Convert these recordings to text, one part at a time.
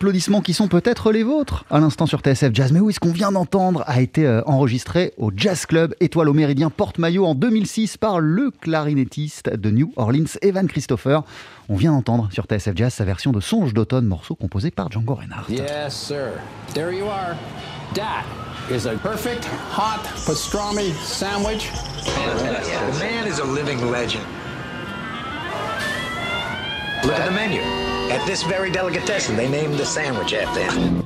applaudissements qui sont peut-être les vôtres à l'instant sur TSF Jazz. Mais oui, ce qu'on vient d'entendre a été euh, enregistré au Jazz Club Étoile au Méridien Porte-Maillot en 2006 par le clarinettiste de New Orleans, Evan Christopher. On vient d'entendre sur TSF Jazz sa version de Songe d'automne, morceau composé par Django Reinhardt. Yes, sir. There you are. That is a perfect hot pastrami sandwich. The man is a living legend. Look at the menu. At this very delicatessen, they named the sandwich after him.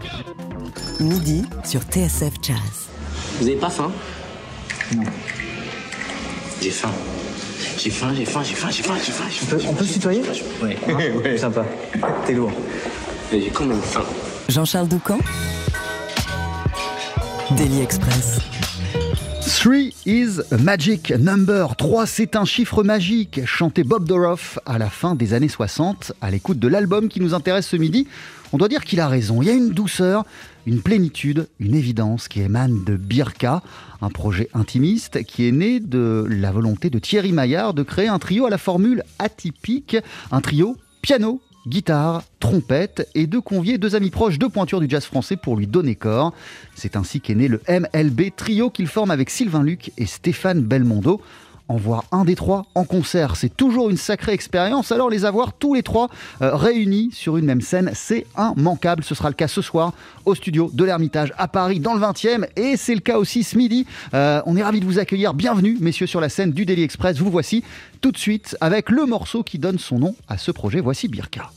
Midi sur TSF Jazz. Vous avez pas faim? Non. J'ai faim. J'ai faim, j'ai faim, j'ai faim, j'ai faim, j'ai faim. faim, j'ai On peut se tutoyer? Ouais. ouais. Sympa. T'es lourd. Mais J'ai quand même faim. Jean-Charles Doucan Daily Express. 3 is a magic number. 3, c'est un chiffre magique, chanté Bob Dorough à la fin des années 60, à l'écoute de l'album qui nous intéresse ce midi. On doit dire qu'il a raison. Il y a une douceur, une plénitude, une évidence qui émane de Birka, un projet intimiste qui est né de la volonté de Thierry Maillard de créer un trio à la formule atypique, un trio piano, guitare, trompette et de convier deux amis proches, deux pointures du jazz français pour lui donner corps. C'est ainsi qu'est né le MLB trio qu'il forme avec Sylvain Luc et Stéphane Belmondo. En voir un des trois en concert, c'est toujours une sacrée expérience. Alors les avoir tous les trois euh, réunis sur une même scène, c'est immanquable. Ce sera le cas ce soir au studio de l'Ermitage à Paris dans le 20e et c'est le cas aussi ce midi. Euh, on est ravis de vous accueillir. Bienvenue messieurs sur la scène du Daily Express. Vous voici tout de suite avec le morceau qui donne son nom à ce projet. Voici Birka.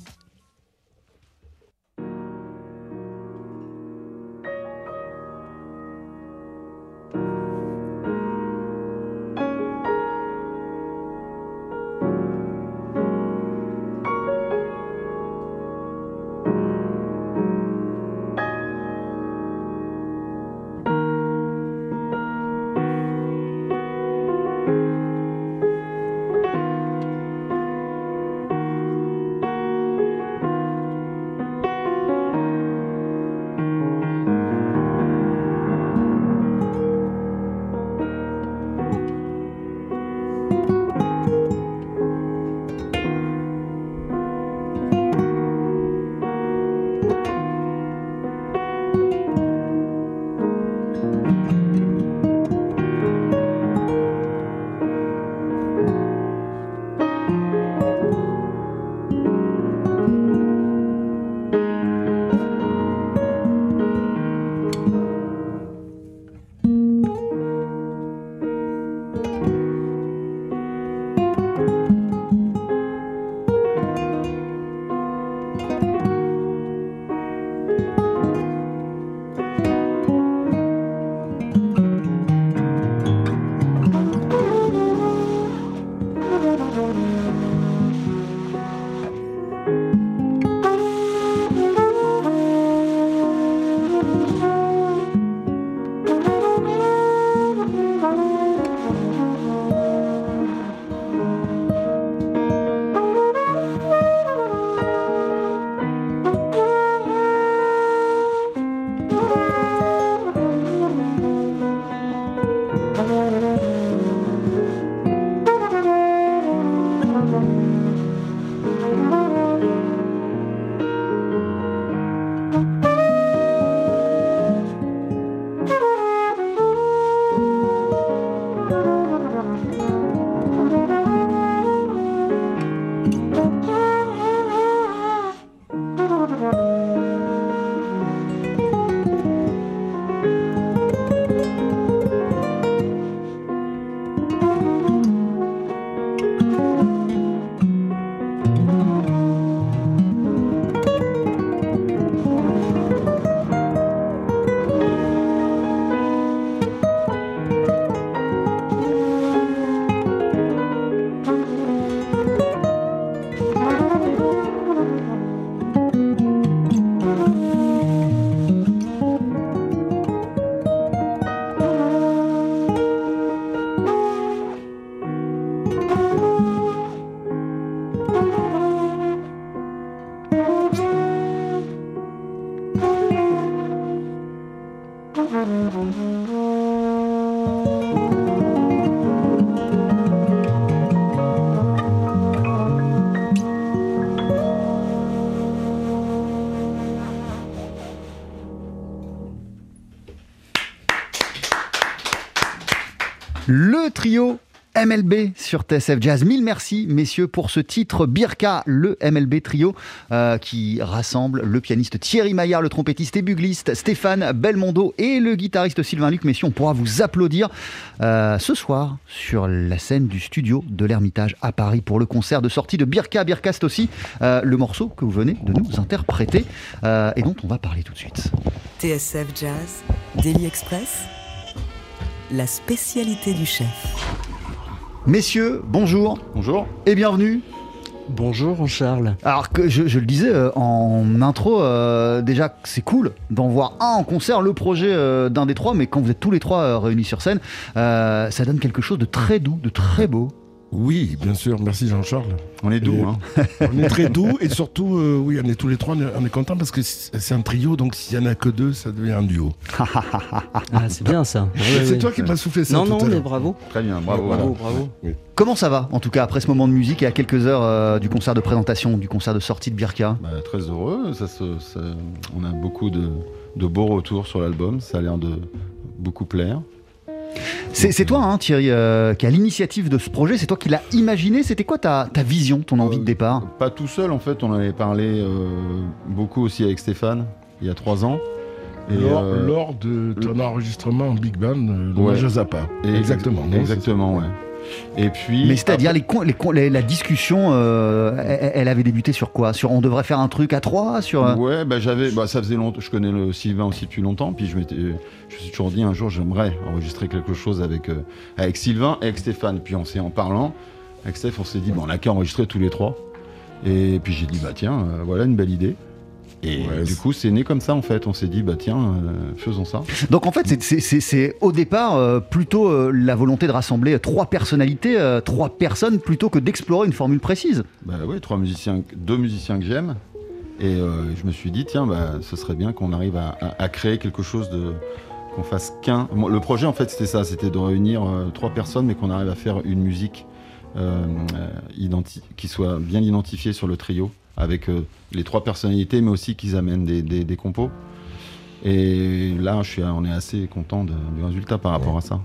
MLB sur TSF Jazz. Mille merci, messieurs, pour ce titre Birka, le MLB trio, euh, qui rassemble le pianiste Thierry Maillard, le trompettiste et bugliste Stéphane Belmondo et le guitariste Sylvain Luc. Messieurs, on pourra vous applaudir euh, ce soir sur la scène du studio de l'Ermitage à Paris pour le concert de sortie de Birka. Birka, c'est aussi euh, le morceau que vous venez de nous interpréter et dont on va parler tout de suite. TSF Jazz, Daily Express, la spécialité du chef. Messieurs, bonjour. Bonjour. Et bienvenue. Bonjour Charles. Alors que je, je le disais euh, en intro, euh, déjà c'est cool d'en voir un en concert, le projet euh, d'un des trois, mais quand vous êtes tous les trois euh, réunis sur scène, euh, ça donne quelque chose de très doux, de très beau. Oui, bien sûr. Merci Jean-Charles. On est doux, hein. On est très doux et surtout, euh, oui, on est tous les trois, on est, on est contents parce que c'est un trio, donc s'il y en a que deux, ça devient un duo. Ah, c'est bien ça. C'est toi qui m'as soufflé ça. Non, tout non, à mais bravo. Très bien, bravo. Bravo, voilà. bravo. Comment ça va, en tout cas, après ce moment de musique et à quelques heures euh, du concert de présentation, du concert de sortie de Birka? Bah, très heureux. Ça se- ça- on a beaucoup de, de beaux retours sur l'album. Ça a l'air de beaucoup plaire. C'est toi, hein, Thierry, euh, qui a l'initiative de ce projet, c'est toi qui l'as imaginé. C'était quoi ta, ta vision, ton envie de Euh, départ? Pas tout seul, en fait. On avait parlé euh, beaucoup aussi avec Stéphane il y a trois ans. Et, lors, euh, lors de ton enregistrement en Big Band, euh, le Ouais. Exactement. non, Exactement, ouais. Et puis. Mais c'est-à-dire, après- les, con- les con- les- la discussion, euh, elle, elle avait débuté sur quoi? Sur on devrait faire un truc à trois sur, euh, Ouais, bah j'avais, bah ça faisait longtemps, je connais le Sylvain aussi depuis longtemps, puis je m'étais, je me suis toujours dit un jour j'aimerais enregistrer quelque chose avec euh, avec Sylvain et avec Stéphane. Puis on s'est en parlant avec Steph, on s'est dit bon on a qu'à enregistrer tous les trois. Et puis j'ai dit bah tiens, euh, voilà une belle idée. Et Ouais, du coup c'est né comme ça en fait. On s'est dit bah tiens euh, faisons ça. Donc en fait, c'est- au départ euh, plutôt euh, la volonté de rassembler trois personnalités, euh, trois personnes, plutôt que d'explorer une formule précise. Bah ouais, trois musiciens, deux musiciens que j'aime. Et euh, je me suis dit, tiens, bah, ce serait bien qu'on arrive à, à- à créer quelque chose de. qu'on fasse qu'un. Bon, le projet, en fait, c'était ça c'était de réunir euh, trois personnes, mais qu'on arrive à faire une musique euh, euh, qui soit bien identifiée sur le trio, avec euh, les trois personnalités, mais aussi qu'ils amènent des, des- des compos. Et là, je suis, on est assez content de- du résultat par rapport à ça.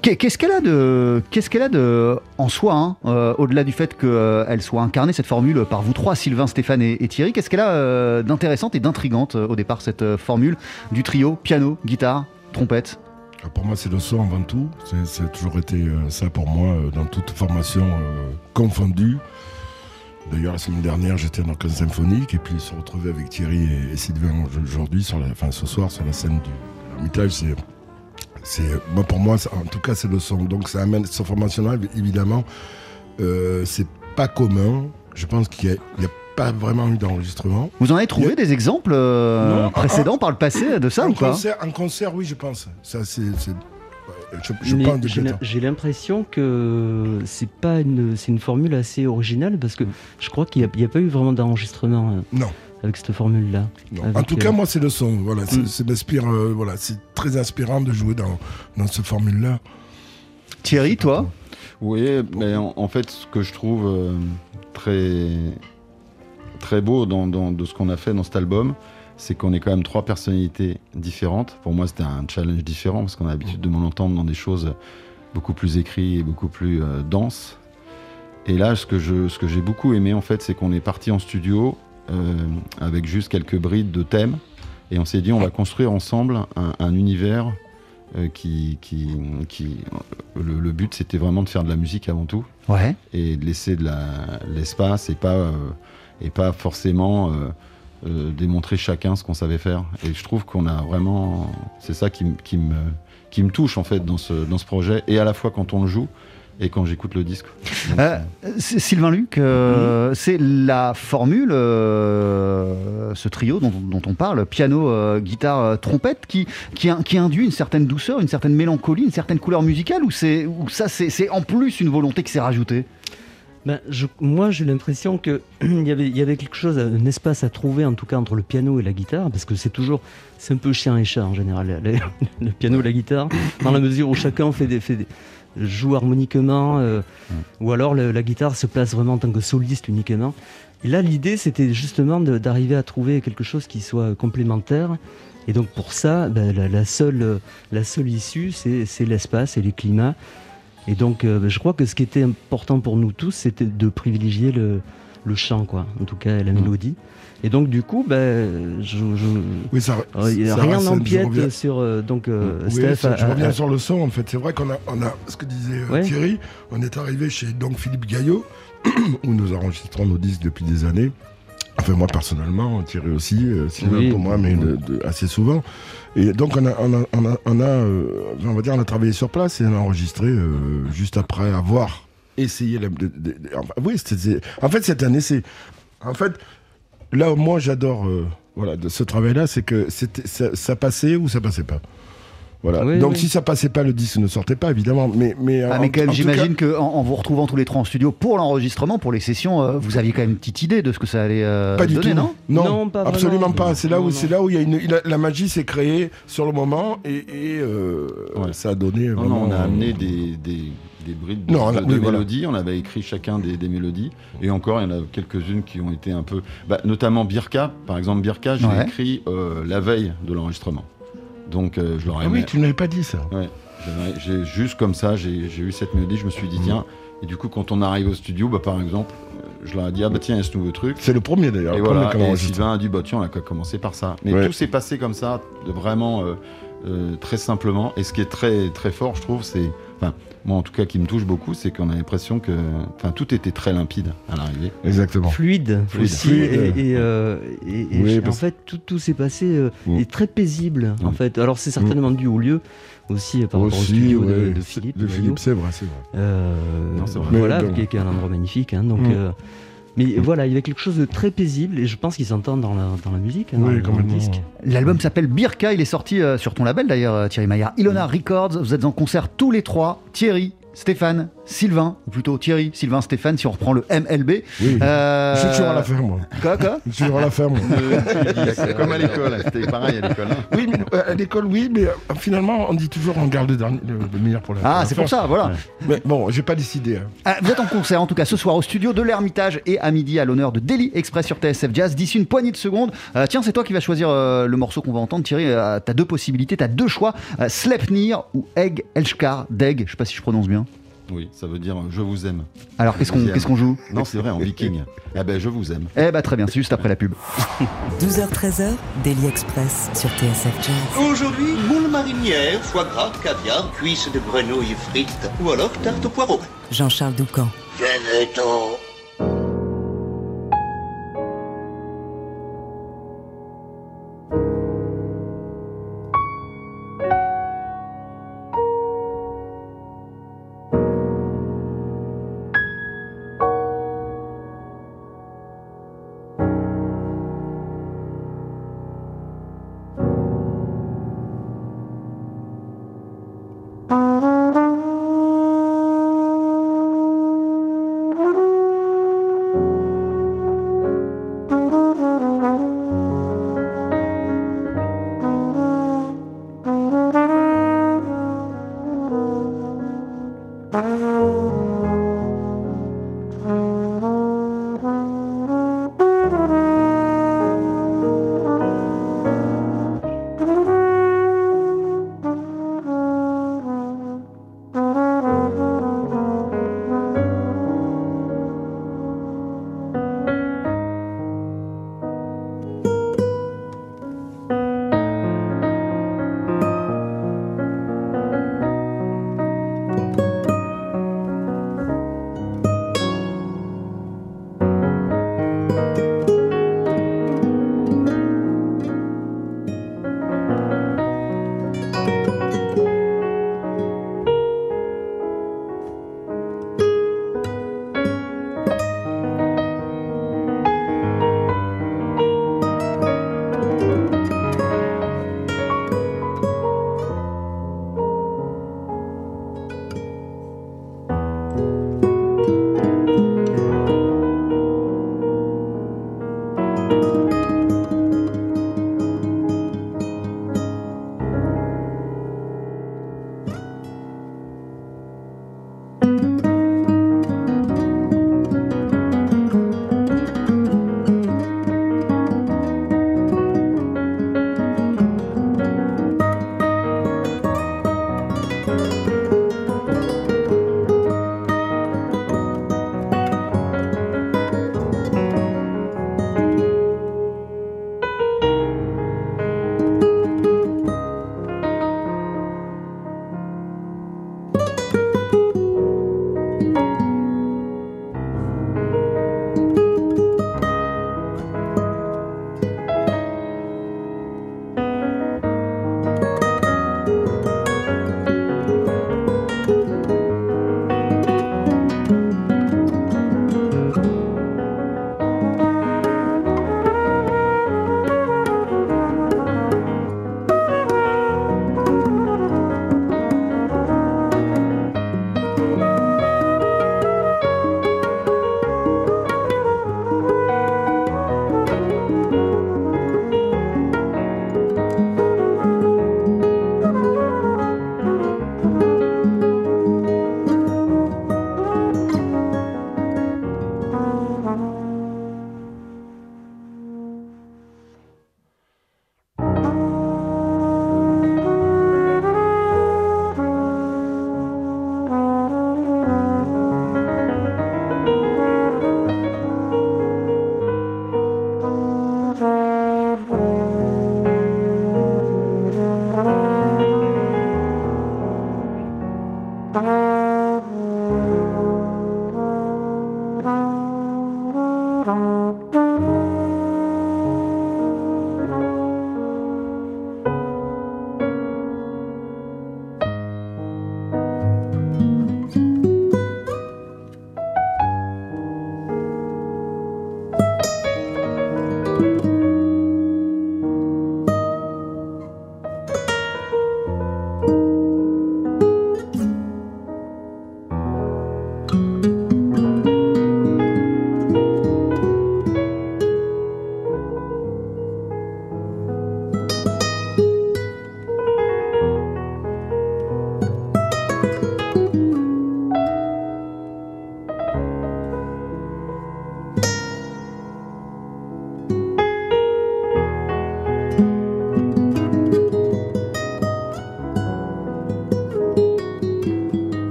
Qu'est- Qu'est-ce qu'elle a de, qu'est-ce qu'elle a de, en soi, hein, euh, au-delà du fait qu'elle soit incarnée cette formule par vous trois, Sylvain, Stéphane et, et Thierry, qu'est-ce qu'elle a euh, d'intéressante et d'intrigante euh, au départ cette euh, formule du trio piano, guitare, trompette? Ah, Pour moi, c'est le son avant tout. C'est- toujours été euh, ça pour moi, euh, dans toute formation euh, confondue. D'ailleurs, la semaine dernière, j'étais en orchestre symphonique et puis se retrouver avec Thierry et, et Sylvain aujourd'hui, sur la, enfin ce soir, sur la scène du de l'Ermitage, c'est. c'est- Moi, pour moi, en tout cas, c'est le son. Donc, ça amène ce formationnel, évidemment. euh, c'est pas commun. Je pense qu'il n'y a, pas vraiment eu d'enregistrement. Vous en avez trouvé des exemples euh, Non, précédents par le passé de ça en ou pas? concert, en concert, oui, je pense. Ça, c'est. Je, je Mais pense de j'ai bête, l'im- hein. j'ai l'impression que c'est pas une, c'est une formule assez originale parce que je crois qu'il n'y a, pas eu vraiment d'enregistrement euh, Non. avec cette formule-là. En tout euh, cas, moi, c'est le son. Voilà, c'est Mm. c'est euh, voilà, c'est très inspirant de jouer dans, dans ce formule-là. Thierry, toi? Oui, mais en, en fait, ce que je trouve euh, très, très beau dans, dans- de ce qu'on a fait dans cet album, c'est qu'on est quand même trois personnalités différentes. Pour moi, c'était un challenge différent parce qu'on a l'habitude de m'en entendre dans des choses beaucoup plus écrites et beaucoup plus euh, denses. Et là, ce que je, ce que j'ai beaucoup aimé, en fait, c'est qu'on est parti en studio euh, avec juste quelques brides de thèmes et on s'est dit, on va construire ensemble un, un univers euh, qui, qui, qui le, le but c'était vraiment de faire de la musique avant tout Ouais. et de laisser de la- l'espace et pas et pas forcément euh, euh, démontrer chacun ce qu'on savait faire. Et je trouve qu'on a vraiment c'est ça qui, me qui me touche en fait dans ce dans ce projet et à la fois quand on le joue et quand j'écoute le disque. Donc, Euh, Sylvain Luc, euh, c'est la formule, euh, ce trio dont, dont on parle, piano, guitare, trompette, qui, qui, in- qui induit une certaine douceur, une certaine mélancolie, une certaine couleur musicale, ou, ça c'est en plus une volonté qui s'est rajoutée? Ben, je, moi, j'ai l'impression qu'il y avait, y avait quelque chose, un espace à trouver, en tout cas, entre le piano et la guitare, parce que c'est toujours, c'est un peu chien et chat en général, le, le piano et la guitare, dans la mesure où chacun fait des, fait des joue harmoniquement, euh, ou alors le- la guitare se place vraiment en tant que soliste uniquement. Et là, l'idée, c'était justement d'arriver à trouver quelque chose qui soit complémentaire. Et donc, pour ça, ben, la, la seule, la seule issue, c'est l'espace et les climats. Et donc, euh, je crois que ce qui était important pour nous tous, c'était de privilégier le, le chant, quoi. En tout cas, la mélodie. Et donc, du coup, ben, je, je- Oui, ça, euh, ça rien n'empiète reviens- sur euh, donc euh, Oui, Steph. ça, je a- reviens a- sur le son en fait. C'est vrai qu'on a, on a ce que disait Ouais. Thierry, on est arrivé chez donc Philippe Gaillot, où nous enregistrons nos disques depuis des années. Enfin moi personnellement, Thierry aussi, euh, Sylvain Oui. pour moi, mais de- de- assez souvent. Et donc on a, on a, on a, on a, euh, on va dire, on a travaillé sur place et on a enregistré euh, juste après avoir essayé. la- de- de- de- enfin, oui, c'était- en fait c'est un essai. En fait, là où moi j'adore euh, voilà, de ce travail-là, c'est que c'était, ça, ça passait ou ça passait pas. Voilà. Oui, Donc oui. si ça passait pas, le disque ne sortait pas, évidemment. Mais, mais Ah, en- mais quand même, j'imagine cas- qu'en en vous retrouvant tous les trois en studio pour l'enregistrement, pour les sessions, euh, vous aviez quand même une petite idée de ce que ça allait euh, Pas du donner, tout. non? Non, Non, pas absolument vraiment. pas. C'est là où c'est là où il y a une la magie s'est créée sur le moment et, et, euh, Ouais. ça a donné Non, vraiment. non, on a euh, amené des, des, des brides de, Non, on a- de- oui, de voilà. mélodies. On avait écrit chacun des, des mélodies. Et encore, il y en a quelques-unes qui ont été un peu. bah, notamment Birka. Par exemple, Birka, je l'ai Ouais. écrit euh, la veille de l'enregistrement. Donc, euh, je leur ai Ah oui, tu ne l'avais pas dit ça. Ouais. J'ai juste comme ça, j'ai j'ai eu cette mélodie. Je me suis dit, tiens. Et du coup, quand on arrive au studio, bah, par exemple, je leur ai dit, ah bah tiens, il y a ce nouveau truc. C'est le premier d'ailleurs. Et voilà, et. Sylvain a dit, bah tiens, on a qu'à commencer par ça. Mais Ouais. tout s'est passé comme ça, de vraiment euh, euh, très simplement. Et ce qui est très très fort, je trouve, c'est, enfin, moi en tout cas, qui me touche beaucoup, c'est qu'on a l'impression que, enfin, tout était très limpide à l'arrivée. Exactement. fluide, Fluide. aussi Fluide. et, et, euh, et- et Oui, en parce- fait tout, tout s'est passé euh, et très paisible en fait alors c'est certainement dû au lieu aussi euh, par rapport au Aussi, studio de- ouais, de, c'est- Philippe de. Philippe, c'est vrai, c'est vrai. Euh, Non, voilà bon. qui, est, qui est un endroit magnifique hein, donc Mm. Mais voilà il y avait quelque chose de très paisible et je pense qu'ils s'entendent dans la, dans la musique hein, Oui, dans le complètement. disque L'album s'appelle Birka, il est sorti euh, sur ton label d'ailleurs, euh, Thierry Maillard. Ilona Records, vous êtes en concert tous les trois, Thierry, Stéphane, Sylvain, ou plutôt Thierry, Sylvain, Stéphane, si on reprend le MLB. Oui. Euh, Je suis toujours à la ferme. moi. Quoi, quoi Je suis toujours à la ferme. moi. Comme à l'école, c'était pareil à l'école. hein. oui, mais euh, à l'école, oui, mais euh, finalement, on dit toujours on garde le, dernier, le, le meilleur pour la Ah, c'est pour ça, voilà. Mais bon, j'ai pas décidé. hein. Ah, vous êtes en concert en tout cas ce soir au studio de l'Ermitage et à midi à l'honneur de Daily Express sur TSF Jazz. D'ici une poignée de secondes, euh, tiens, c'est toi qui vas choisir euh, le morceau qu'on va entendre. Thierry, euh, t'as deux possibilités, t'as deux choix euh, Sleipnir ou Egg Elshkar Deg. Je sais pas si je prononce bien. Oui, ça veut dire euh, je vous aime. Alors qu'est-ce qu'on qu'est-ce qu'on joue Non, c'est vrai, en viking. Ah ben, je vous aime. Eh bah très bien, c'est juste après la pub. 12h-13h, Daily Express sur TSF Jazz. Aujourd'hui, moule marinière, foie gras, caviar, cuisses de grenouille frites ou alors tarte au poireau. Jean-Charles Doucan. Venez-t'en. Thank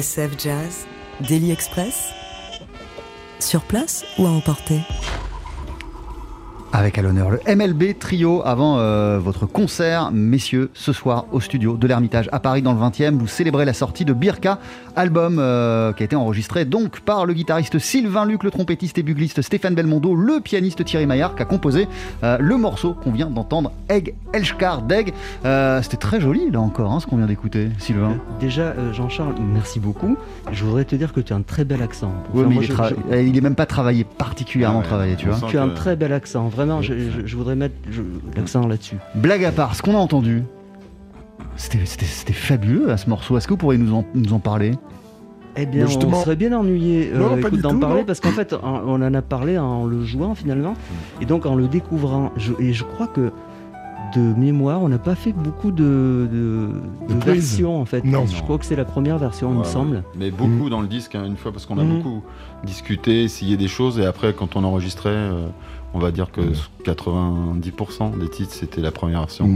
TSF Jazz, Daily Express, sur place ou à emporter? Avec à l'honneur le MLB Trio avant euh, votre concert, messieurs, ce soir au studio de l'Ermitage à Paris dans le 20e. Vous célébrez la sortie de Birka, album euh, qui a été enregistré donc par le guitariste Sylvain Luc, le trompettiste et bugliste Stéphane Belmondo, le pianiste Thierry Maillard qui a composé euh, le morceau qu'on vient d'entendre, Egg Elshkar Deg. C'était très joli là encore hein, ce qu'on vient d'écouter, Sylvain. déjà, Jean-Charles, merci beaucoup. Je voudrais te dire que tu as un très bel accent. Oui, mais il, est même pas travaillé, particulièrement travaillé, tu vois. Tu as un très bel accent, vraiment, je, voudrais mettre l'accent là-dessus. Blague à part, ce qu'on a entendu, c'était fabuleux à ce morceau. Est-ce que vous pourriez nous en, nous en parler? Eh bien, on serait bien ennuyé euh, d'en parler parce qu'en fait, on en a parlé en le jouant finalement, et donc en le découvrant. et je crois que de mémoire, on n'a pas fait beaucoup de, versions en fait. Non. Je crois que c'est la première version, il me semble. Mais beaucoup mm. dans le disque, hein, une fois, parce qu'on a mm. beaucoup discuté, essayé des choses, et après, quand on enregistrait, euh, on va dire que 90% des titres, c'était la première version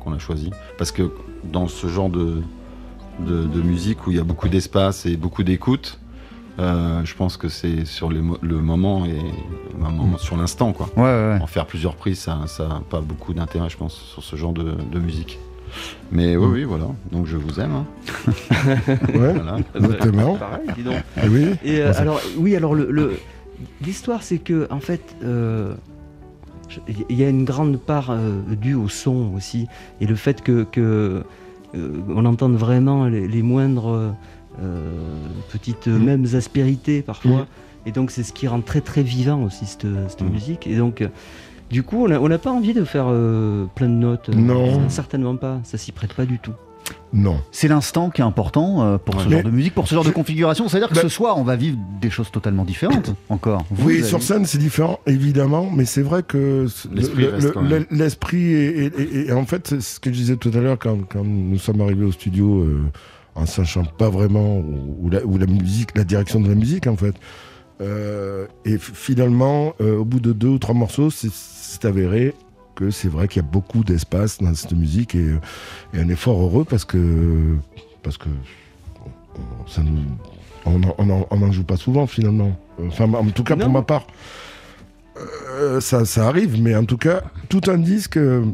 qu'on a choisie. Parce que dans ce genre de, de, musique où il y a beaucoup d'espace et beaucoup d'écoute, euh, je pense que c'est sur le moment et mm. sur l'instant quoi. En faire plusieurs prises, ça n'a pas beaucoup d'intérêt, je pense, sur ce genre de, musique. Mais oui, mm. oui, voilà. Donc je vous aime. Hein. ouais, voilà. Pareil, dis donc. Ah oui. Et euh, alors, oui, alors le l'histoire, c'est que, en fait, euh, il y a une grande part euh, due au son aussi, et le fait que, euh, on entende vraiment les, moindres petites mm. mêmes aspérités parfois, mm. et donc c'est ce qui rend très très vivant aussi cette, mm. musique. Et donc, du coup, on n'a pas envie de faire plein de notes. Non. certainement pas. Ça s'y prête pas du tout. Non. C'est l'instant qui est important euh, pour ce Mais- genre de musique, pour ce genre de configuration. C'est-à-dire que ce soir, on va vivre des choses totalement différentes encore. Vous, oui, vous sur scène, c'est différent, évidemment, mais c'est vrai que L'esprit le- le- est, est- en fait, c'est ce que je disais tout à l'heure quand, quand nous sommes arrivés au studio euh, en sachant pas vraiment où, où la, où la musique, la direction de la musique, en fait. Euh, et finalement, euh, au bout de deux ou trois morceaux, c'est avéré que c'est vrai qu'il y a beaucoup d'espace dans cette musique et, et un effort heureux parce que parce que on- ça nous, on n'en on en- on en joue pas souvent finalement. Enfin, en tout cas pour ma part, Euh, ça, ça arrive, mais en tout cas, tout un disque. euh,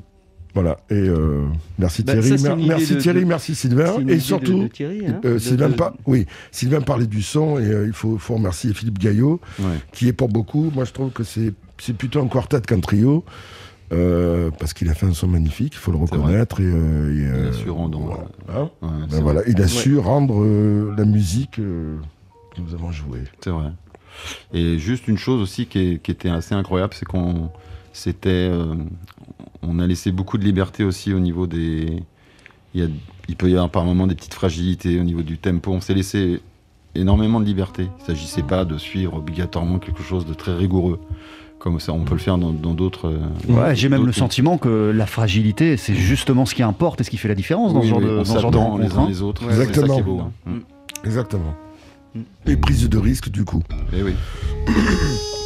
voilà, et euh, merci Bah, Thierry, mer- merci de- Thierry, de- merci Sylvain, et surtout, de, de Thierry, hein, euh, Sylvain, par- oui, Sylvain parlait du son et il faut, faut remercier Philippe Gaillot, Ouais. qui est pour beaucoup. Moi, je trouve que c'est c'est plutôt un quartet qu'un trio. Euh, parce qu'il a fait un son magnifique, il faut le reconnaître. Et, euh, et, Il a su rendre. voilà. euh, Hein ouais, Ben il a Ouais. su rendre euh, la musique que nous avons jouée. C'est vrai. Et juste une chose aussi qui, est- qui était assez incroyable, c'est qu'on c'était, on a laissé beaucoup de liberté aussi au niveau des. Il, y a, il peut y avoir par moments des petites fragilités au niveau du tempo. On s'est laissé énormément de liberté. Il ne s'agissait pas de suivre obligatoirement quelque chose de très rigoureux, comme ça on peut le faire dans dans d'autres. euh, Ouais, j'ai même le sentiment que la fragilité, c'est justement ce qui importe et ce qui fait la différence dans Oui, ce genre oui, de, on dans ce genre de les uns hein. les autres. Ouais, c'est ça qui Exactement. est beau. hein. Exactement. Mm. Et prise de risque, du coup. Eh oui.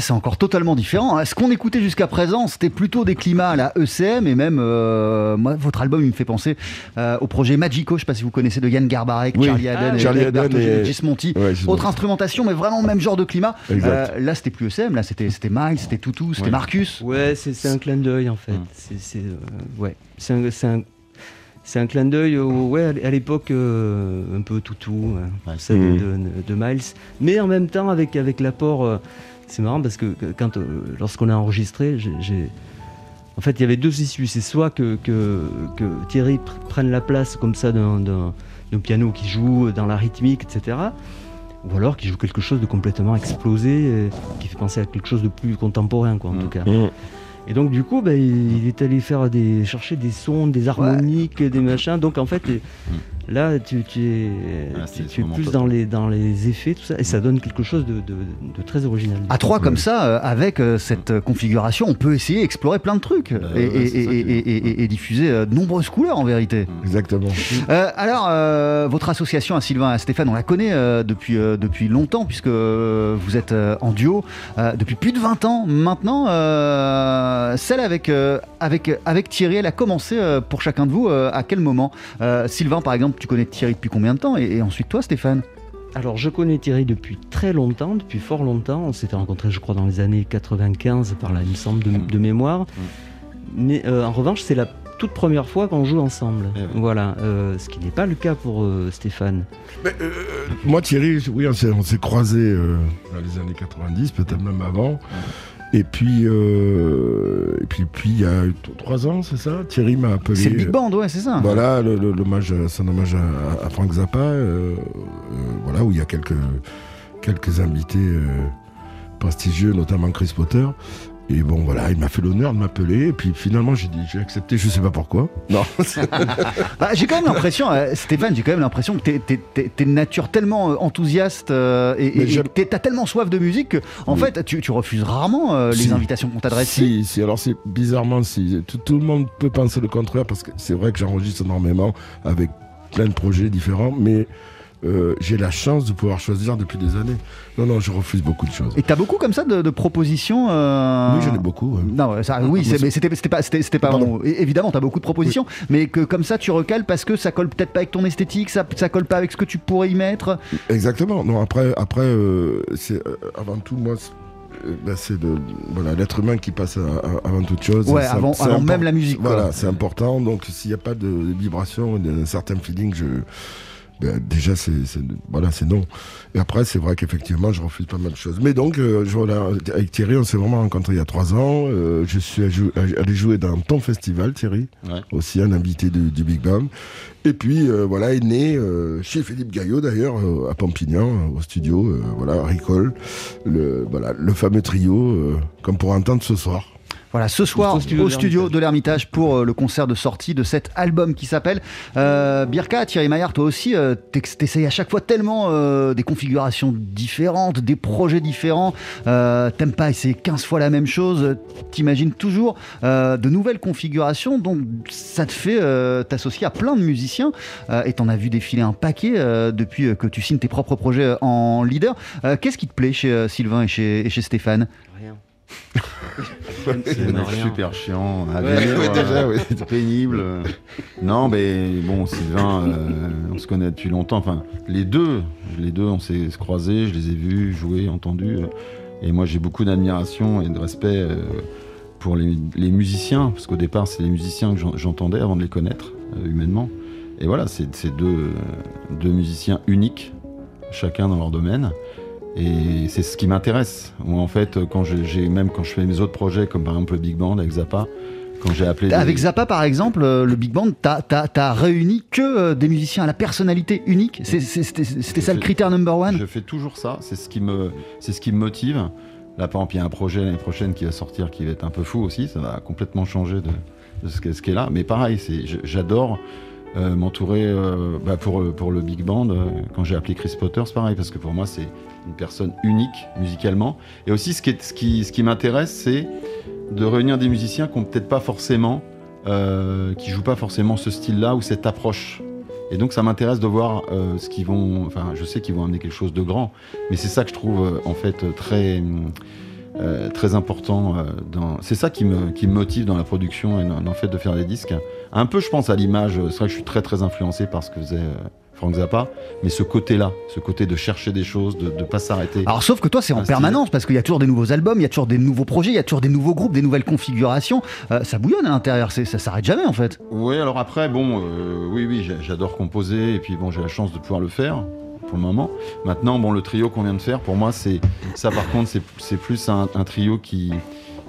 Là, c'est encore totalement différent. hein. Ce qu'on écoutait jusqu'à présent, c'était plutôt des climats à la ECM et même, euh, moi, votre album, il me fait penser euh, au projet Magico. Je sais pas si vous connaissez de Yann Garbarek, Oui. Charlie Haden, Ah, et Charlie Haden et-. Ouais, Gismonti. Autre instrumentation, mais vraiment le même genre de climat. Euh, là, c'était plus ECM. Là, c'était c'était Miles, c'était Toutou, c'était Ouais. Marcus. Ouais, c'est un clin d'œil en fait. Mm. C'est euh, ouais, c'est un, c'est un, c'est un clin d'œil ouais, à l'époque euh, un peu toutou, euh, Ouais. ça, de, Mm. de- de Miles, mais en même temps avec, avec l'apport. C'est marrant parce que quand euh, lorsqu'on a enregistré, j'ai- en fait il y avait deux issues. C'est soit que, que, que Thierry pr- prenne la place comme ça d'un piano qui joue dans la rythmique, etc. ou alors qui joue quelque chose de complètement explosé, qui fait penser à quelque chose de plus contemporain, quoi, en tout cas. Mmh. Et donc du coup, bah, il il est allé faire des, chercher des sons, des harmoniques, des machins. Donc en fait, là, tu, tu es, Ah, tu, c'est tu es vraiment plus top. dans les, dans les effets, tout ça, et ça donne quelque chose de, de- de très original. À trois comme ça, euh, avec euh, cette euh, configuration, on peut essayer d'explorer plein de trucs et, Bah ouais, et- diffuser de nombreuses couleurs en vérité. Exactement. Euh, alors, euh, votre association à Sylvain et à Stéphane, on la connaît euh, depuis, euh, depuis longtemps, puisque vous êtes euh, en duo euh, depuis plus de 20 ans maintenant. Euh, celle avec, euh, avec, avec Thierry, elle a commencé euh, pour chacun de vous euh, à quel moment? Euh, Sylvain, par exemple, tu connais Thierry depuis combien de temps et, et ensuite toi, Stéphane Alors je connais Thierry depuis très longtemps, depuis fort longtemps. On s'était rencontrés, je crois, dans les années 95, par là, il me semble, de, de mémoire. Mais euh, en revanche, c'est la toute première fois qu'on joue ensemble. Eh. Voilà, euh, ce qui n'est pas le cas pour euh, Stéphane. Mais, euh, moi, Thierry, oui, on s'est, croisés euh, dans les années 90, peut-être même avant. Et puis, euh, et puis, puis, il y a trois ans, c'est ça Thierry m'a appelé. C'est le Big Band, ouais, c'est ça. Voilà, le, euh, c'est un hommage à, à Frank Zappa, euh, euh, voilà, où il y a quelques, quelques invités euh, prestigieux, notamment Chris Potter. Et bon, voilà, il m'a fait l'honneur de m'appeler. Et puis finalement, j'ai dit, j'ai accepté, je sais pas pourquoi. Non, Bah, j'ai quand même l'impression, euh, Stéphane, j'ai quand même l'impression que t'es, t'es- t'es- de nature tellement euh, enthousiaste euh, et, t'es- t'as tellement soif de musique que, en Oui. fait, tu, tu refuses rarement euh, les Si. invitations qu'on t'adresse. Si, si, alors c'est bizarrement, si. Tout, tout le monde peut penser le contraire parce que c'est vrai que j'enregistre énormément avec plein de projets différents, mais euh, j'ai la chance de pouvoir choisir depuis des années. Non, non, je refuse beaucoup de choses. Et t'as beaucoup comme ça de, de propositions euh, Oui, j'en ai beaucoup. ouais. Non, ça, oui, Ah, c'était pas, c'était, pas bon. Évidemment, t'as beaucoup de propositions, mais que comme ça, tu recales parce que ça colle peut-être pas avec ton esthétique, ça, ça colle pas avec ce que tu pourrais y mettre. Exactement. Non, après, après euh, c'est avant tout, moi, c'est ben, c'est de voilà l'être humain qui passe à- à- avant toute chose. Ouais, avant- même la musique. Voilà, c'est important. Donc, s'il n'y a pas de vibration, d'un certain feeling, je déjà c'est c'est- voilà c'est non. Et après, c'est vrai qu'effectivement, je refuse pas mal de choses. Mais donc, euh, je- voilà, avec Thierry, on s'est vraiment rencontrés il y a trois ans. Euh, je suis allé jouer dans ton festival, Thierry Ouais. aussi un invité du, du Big Bang. Et puis euh, voilà est né chez Philippe Gaillot d'ailleurs à Pampignan au studio voilà Ricole le voilà le fameux trio comme pour entendre ce soir. Voilà, ce soir Au studio au de studio de l'Ermitage pour euh, le concert de sortie de cet album qui s'appelle euh, Birka. Thierry Maillard, toi aussi, euh, t'essayes à chaque fois tellement euh, des configurations différentes, des projets différents. Euh, T'aimes pas essayer 15 fois la même chose. T'imagines toujours euh, de nouvelles configurations. Donc ça te fait euh, t'associer à plein de musiciens. Euh, et t'en as vu défiler un paquet euh, depuis que tu signes tes propres projets en leader. Euh, Qu'est-ce qui te plaît chez Sylvain et chez, et chez Stéphane? C'est super chiant, à Ouais, vivre, ouais, déjà, ouais. c'est pénible. Non, mais bon, Sylvain, euh, on se connaît depuis longtemps. Enfin, les deux, les deux, on s'est croisés, je les ai vus jouer, entendus. Et moi, j'ai beaucoup d'admiration et de respect euh, pour les, les musiciens, parce qu'au départ, c'est les musiciens que j'en- j'entendais avant de les connaître euh, humainement. Et voilà, c'est deux, deux musiciens uniques, chacun dans leur domaine. Et c'est ce qui m'intéresse. En fait, quand j'ai même quand je fais mes autres projets, comme par exemple le Big Band avec Zappa, quand j'ai appelé. Avec les- Zappa, par exemple, euh, le Big Band, t'as as, réuni que euh, des musiciens à la personnalité unique. C'était ça le critère number one Je fais toujours ça. C'est ce qui me, c'est ce qui me motive. Là, par exemple, il y a un projet l'année prochaine qui va sortir, qui va être un peu fou aussi. Ça va complètement changer de, de ce qu'est ce qu'est là. Mais pareil, j'adore euh, m'entourer euh, bah, pour euh, pour le big band. quand j'ai appelé Chris Potter, c'est pareil parce que pour moi, c'est une personne unique musicalement. Et aussi, ce qui, ce qui, ce qui m'intéresse, c'est de réunir des musiciens qui ont peut-être pas forcément, qui jouent pas forcément ce style-là ou cette approche. Et donc ça m'intéresse de voir ce qu'ils vont. Enfin, je sais qu'ils vont amener quelque chose de grand, mais c'est ça que je trouve en fait très euh, très important. euh, dans... C'est ça qui me qui me motive dans la production et dans, dans le fait de faire des disques. Un peu, je pense à l'image. euh, C'est vrai que je suis très très influencé par ce que faisait euh, Frank Zappa, mais ce côté-là, ce côté de chercher des choses, de ne pas s'arrêter. Alors sauf que toi c'est en style. permanence parce qu'il y a toujours des nouveaux albums, il y a toujours des nouveaux projets, il y a toujours des nouveaux groupes, des nouvelles configurations. Ça bouillonne à l'intérieur, ça s'arrête jamais en fait. Oui, alors après, bon, oui, oui, j'a- j'adore composer, et puis bon, j'ai la chance de pouvoir le faire pour le moment. Maintenant, bon, le trio qu'on vient de faire, pour moi, c'est ça. Par contre, c'est- plus un, trio qui,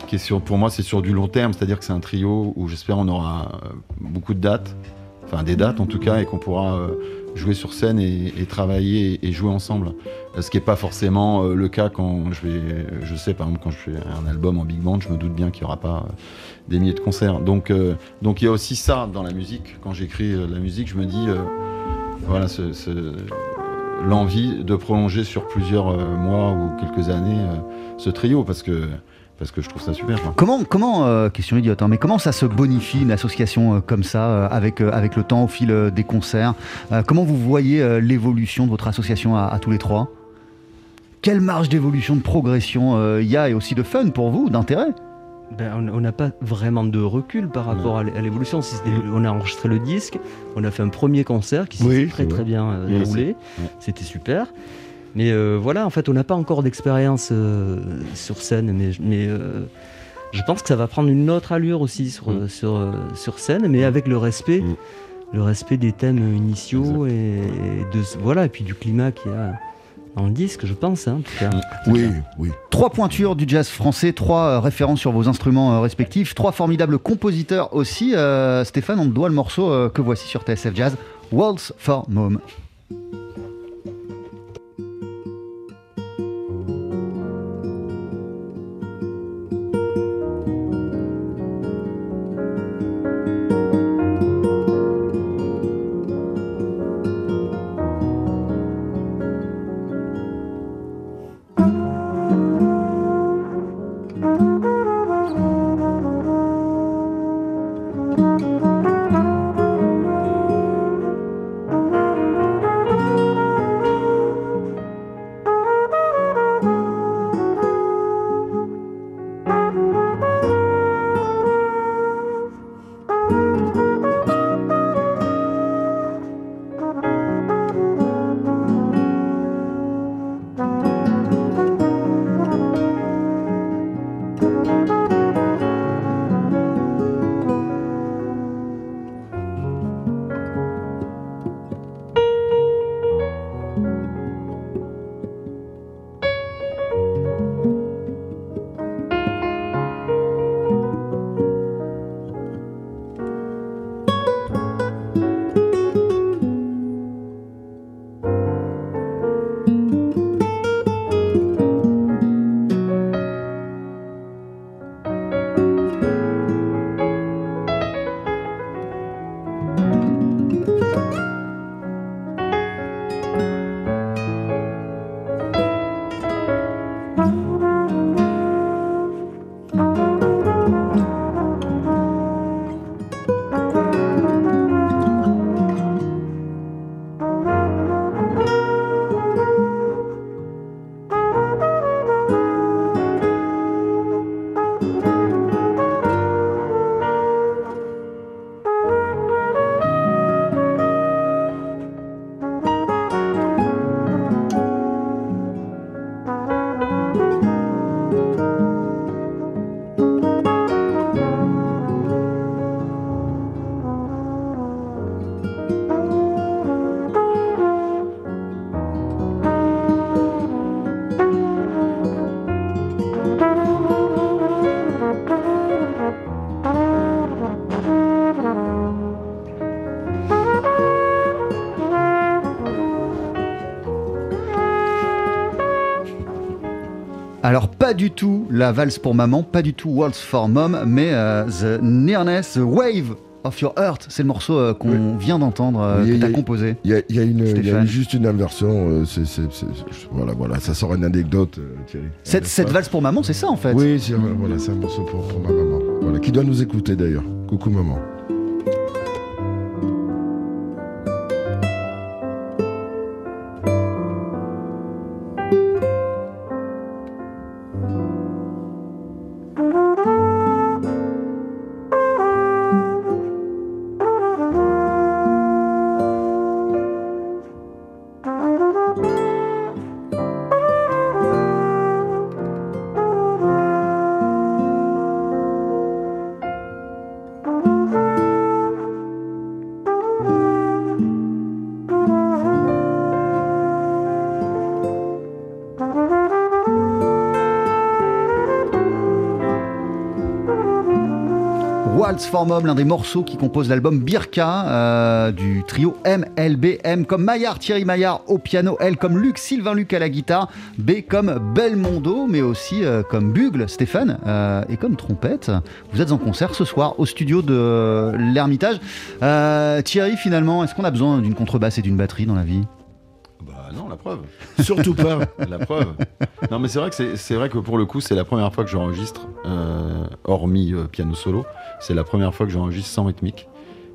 qui est sur, pour moi, c'est sur du long terme, c'est-à-dire que c'est un trio où j'espère on aura euh, beaucoup de dates, enfin des dates en tout cas, et qu'on pourra euh, jouer sur scène et, travailler et, jouer ensemble. Ce qui n'est pas forcément euh, le cas quand je vais, je sais par exemple quand je fais un album en big band, je me doute bien qu'il n'y aura pas euh, des milliers de concerts. Donc, euh, donc il y a aussi ça dans la musique. Quand j'écris euh, la musique, je me dis, euh, voilà, ce- l'envie de prolonger sur plusieurs euh, mois ou quelques années euh, ce trio parce que je trouve ça super. Comment, euh, question idiote, hein, mais comment ça se bonifie une association comme ça avec, le temps au fil des concerts Comment vous voyez l'évolution de votre association à, tous les trois? Quelle marge d'évolution, de progression il y a et aussi de fun pour vous, d'intérêt? Ben, on- n'a pas vraiment de recul par rapport à l'é- à l'évolution. Si on a enregistré le disque, on a fait un premier concert qui s'est Oui, très très bien euh, déroulé. C'était super. Mais euh, voilà, en fait, on n'a pas encore d'expérience euh, sur scène, mais, mais je pense que ça va prendre une autre allure aussi sur, Mm. sur, sur scène, mais avec le respect, Mm. le respect des thèmes initiaux et, et de ce- voilà, et puis du climat qu'il y a dans le disque, je pense, hein, en tout. Oui, oui. Trois pointures du jazz français, trois euh, références sur vos instruments euh, respectifs, trois formidables compositeurs aussi. Euh, Stéphane, on te doit le morceau que voici sur TSF Jazz, Waltz for Mom. Alors pas du tout la valse pour maman, pas du tout Waltz for Mom, mais euh, The Nearness, The Wave of Your Heart, c'est le morceau euh, qu'on vient d'entendre, euh, que tu as composé. Il y a, y a y a juste une inversion. euh, c'est- c'est- c'est- voilà, voilà, ça sort une anecdote, Thierry. Cette, cette valse pour maman, c'est ça en fait Oui, c'est voilà, c'est un morceau pour, pour ma maman. Voilà, qui doit nous écouter d'ailleurs. Coucou maman. L'un des morceaux qui compose l'album Birka euh, du trio MLBM, comme Maillard, Thierry Maillard au piano, L comme Luc, Sylvain Luc à la guitare, B comme Belmondo, mais aussi euh, comme Bugle, Stéphane, euh, et comme trompette. Vous êtes en concert ce soir au studio de l'Ermitage. Thierry, finalement, est-ce qu'on a besoin d'une contrebasse et d'une batterie dans la vie? Preuve. Surtout pas. La preuve. Non, mais c'est vrai que c'est- c'est vrai que pour le coup, c'est la première fois que j'enregistre, euh, hormis euh, piano solo, c'est la première fois que j'enregistre sans rythmique.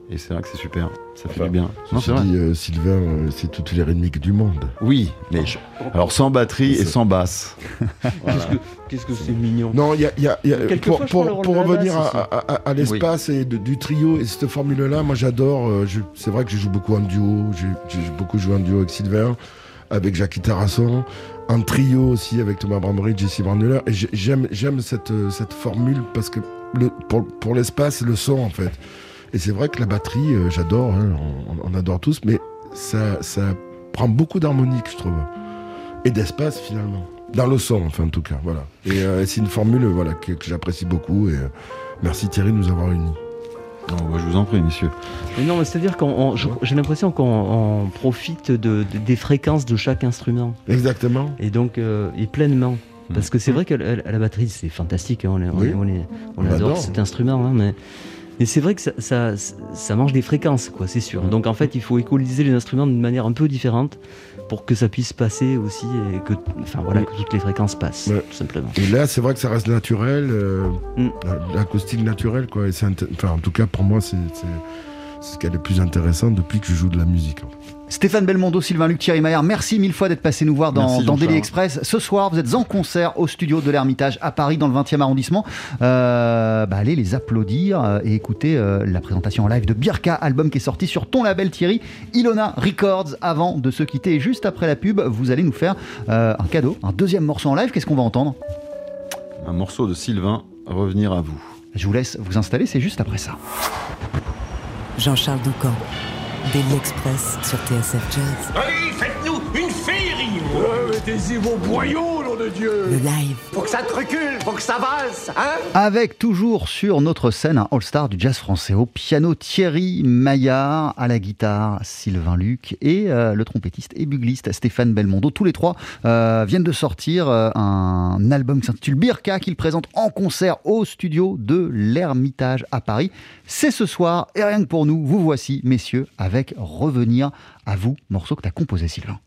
Et c'est vrai que c'est super. Ça fait du bien. Non, c'est vrai. dit, euh, Sylvain, euh, c'est toutes les rythmiques du monde. Oui, mais je- alors sans batterie et sans basse. Voilà. Qu'est-ce que- Qu'est-ce que c'est mignon. Non, il y a, y a- y a- pour, je prends le pour, revenir à, à- à- à l'espace et de- du trio et cette formule-là, moi j'adore. euh, je- c'est vrai que je joue beaucoup en duo. J'ai j'ai beaucoup joué en duo avec Sylvain, avec Jackie Tarasson, en trio aussi avec Thomas Bramry, Jesse Brandler. Et j'ai- j'aime j'aime cette, euh, cette formule parce que pour, pour l'espace, le son en fait. Et c'est vrai que la batterie, euh, j'adore. hein, on, adore tous, mais ça, ça prend beaucoup d'harmonique, je trouve, et d'espace finalement. Dans le son, enfin, en tout cas, voilà. Et euh, c'est une formule, voilà, que, j'apprécie beaucoup. Et merci Thierry de nous avoir unis. Non, bah, je vous en prie, messieurs. Mais non, c'est-à-dire qu'on, j'ai l'impression qu'on on profite de, de- des fréquences de chaque instrument. Exactement. Et donc, euh, et pleinement. Hmm. Parce que c'est vrai qu'à la, batterie, c'est fantastique. hein, on, est- on Oui. est- on est- on On adore adore. cet instrument. hein, mais mais c'est vrai que ça, ça, ça mange des fréquences, quoi, c'est sûr. Donc en fait, il faut équaliser les instruments d'une manière un peu différente pour que ça puisse passer aussi et que, enfin, voilà, que toutes les fréquences passent, Ouais. tout simplement. Et là, c'est vrai que ça reste naturel, euh, Mm. la- l'acoustique naturelle, quoi. Et enfin, en tout cas, pour moi, c'est ce qui est le plus intéressant depuis que je joue de la musique. en fait. Stéphane Belmondo, Sylvain Luc, Thierry Maillard, merci mille fois d'être passé nous voir dans, dans. Daily Express. Ce soir, vous êtes en concert au studio de l'Ermitage à Paris, dans le 20e arrondissement. Euh, bah, allez les applaudir euh, et écouter euh, la présentation en live de Birka, album qui est sorti sur ton label Thierry, Ilona Records. Avant de se quitter, et juste après la pub, vous allez nous faire euh, un cadeau, un deuxième morceau en live. Qu'est-ce qu'on va entendre? Un morceau de Sylvain, revenir à vous. Je vous laisse vous installer, c'est juste après ça. Jean-Charles Doucan, Daily Express sur TSF Jazz. Allez, faites-nous une féerie Mettez-y vos boyaux, nom de Dieu Le live, Faut que ça te recule, faut que ça valse, hein? Avec toujours sur notre scène un all-star du jazz français au piano Thierry Maillard, à la guitare Sylvain Luc et euh, le trompettiste et bugliste Stéphane Belmondo. Tous les trois euh, viennent de sortir euh, un album qui s'intitule Birka qu'ils présentent en concert au studio de l'Ermitage à Paris. C'est ce soir et rien que pour nous, vous voici messieurs avec Revenir à vous, morceau que tu as composé Sylvain.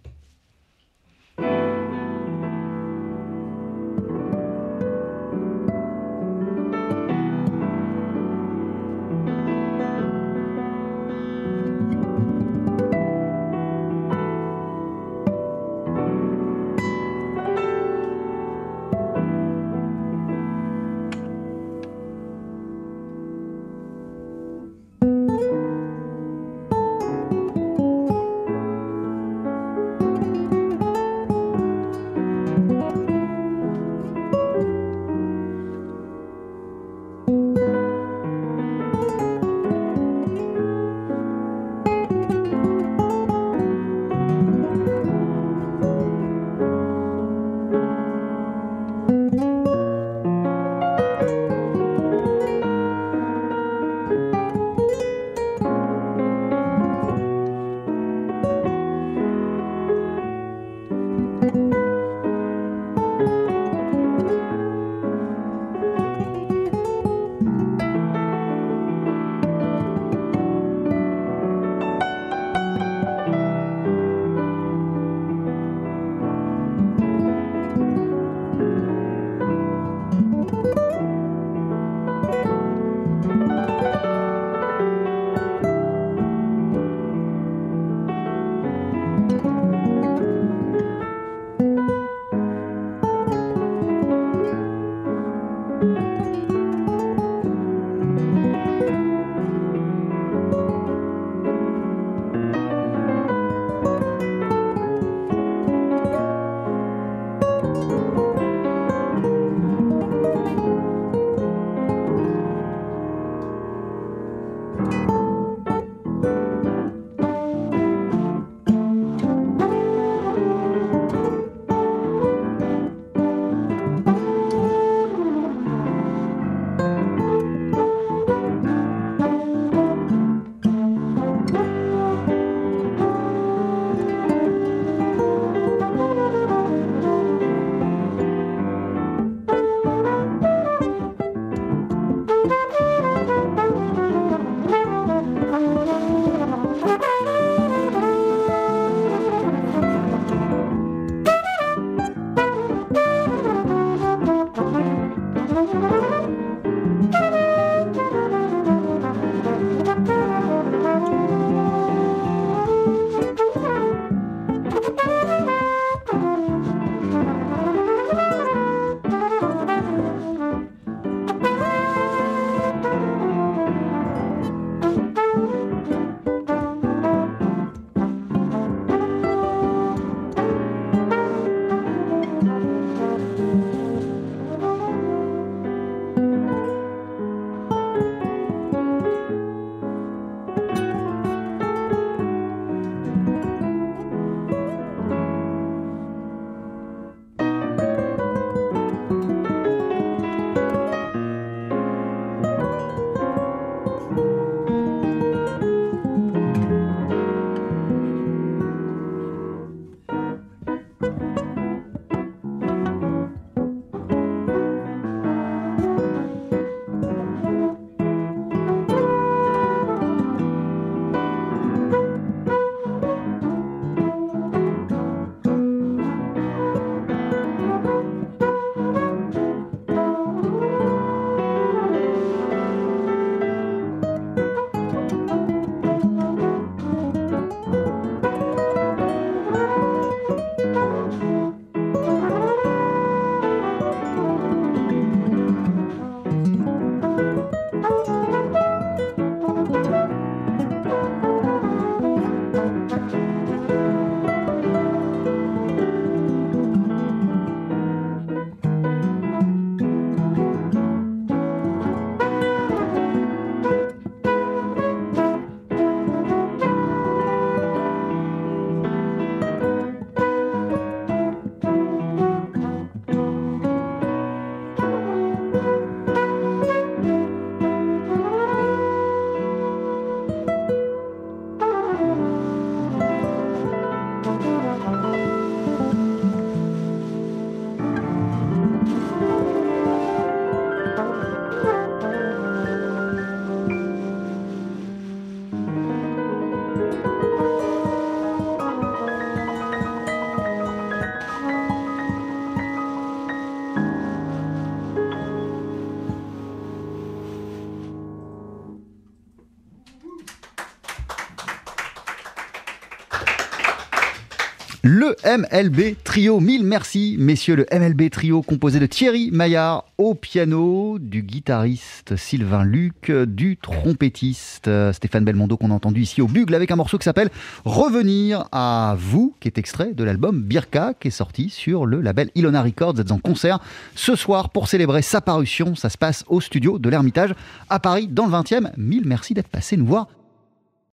MLB Trio, mille merci messieurs, le MLB Trio composé de Thierry Maillard au piano, du guitariste Sylvain Luc, du trompettiste Stéphane Belmondo qu'on a entendu ici au Bugle avec un morceau qui s'appelle Revenir à vous, qui est extrait de l'album Birka, qui est sorti sur le label Ilona Records. Vous êtes en concert ce soir pour célébrer sa parution. Ça se passe au studio de l'Ermitage à Paris dans le 20e. Mille merci d'être passé nous voir